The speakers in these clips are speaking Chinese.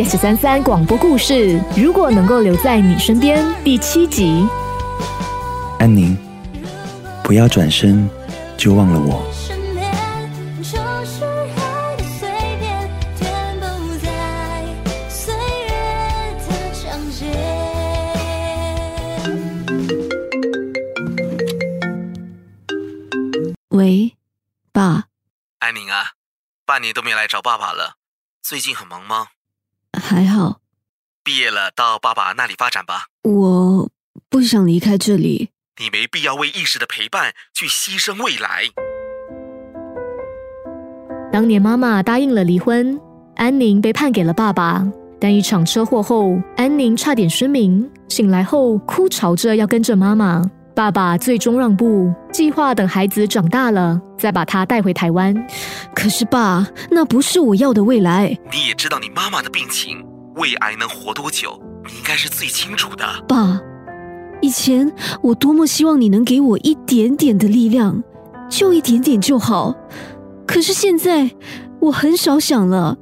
yes 三三广播故事，如果能够留在你身边，第七集。安宁，不要转身就忘了我。喂，爸，安宁啊，半年都没来找爸爸了，最近很忙吗？还好，毕业了到爸爸那里发展吧，我不想离开这里。你没必要为一时的陪伴去牺牲未来。当年妈妈答应了离婚，安宁被判给了爸爸。但一场车祸后，安宁差点失明，醒来后哭吵着要跟着妈妈。爸爸最终让步，计划等孩子长大了再把他带回台湾。可是爸，那不是我要的未来。你也知道你妈妈的病情，胃癌能活多久，你应该是最清楚的。爸，以前我多么希望你能给我一点点的力量，就一点点就好。可是现在我很少想了，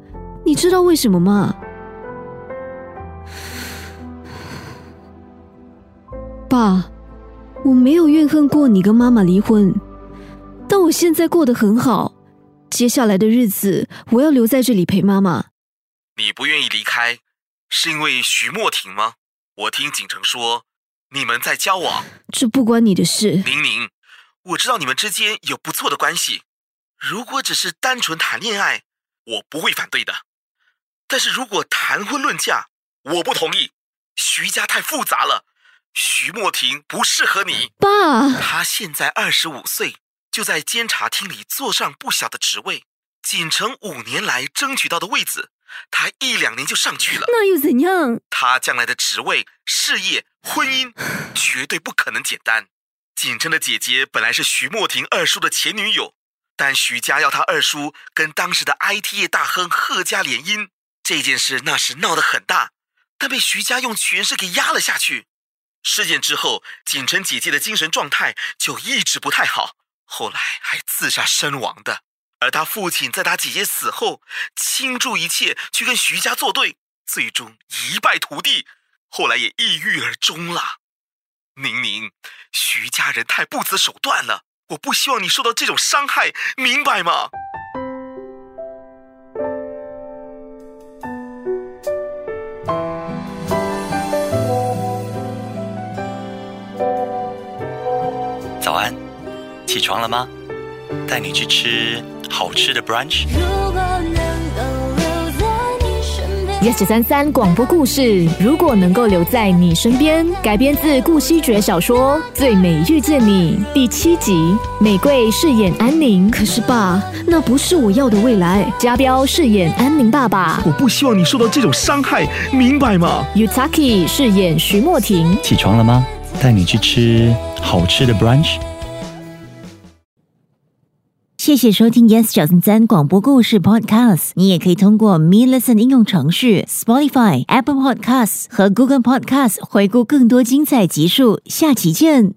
你知道为什么吗？爸，我没有怨恨过你跟妈妈离婚，但我现在过得很好。接下来的日子，我要留在这里陪妈妈。你不愿意离开，是因为徐莫婷吗？我听锦城说你们在交往。这不关你的事。宁宁，我知道你们之间有不错的关系，如果只是单纯谈恋爱，我不会反对的。但是如果谈婚论嫁，我不同意。徐家太复杂了，徐莫婷不适合你。爸，他现在二十五岁，就在监察厅里坐上不小的职位，锦城五年来争取到的位子，他一两年就上去了。那又怎样？他将来的职位、事业、婚姻，绝对不可能简单。锦城的姐姐本来是徐莫婷二叔的前女友，但徐家要他二叔跟当时的 IT 业大亨贺家联姻，这件事那时闹得很大，但被徐家用权势给压了下去。事件之后，锦城姐姐的精神状态就一直不太好，后来还自杀身亡的。而他父亲在他姐姐死后，倾注一切去跟徐家作对，最终一败涂地，后来也抑郁而终了。宁宁，徐家人太不择手段了，我不希望你受到这种伤害，明白吗？起床了吗？带你去吃好吃的 brunch。如果能够留在你身边。yes 三三广播故事，如果能够留在你身边，改编自顾惜爵小说《最美遇见你》第七集。玫瑰饰演安宁，可是爸，那不是我要的未来。家彪饰演安宁爸爸我不希望你受到这种伤害，明白吗？？Yutaki 饰演徐莫婷。起床了吗？带你去吃好吃的 brunch。谢谢收听 Yes 九三三广播故事 Podcast。你也可以通过 Me Listen 应用程序、Spotify、Apple Podcasts 和 Google Podcasts 回顾更多精彩集数。下期见。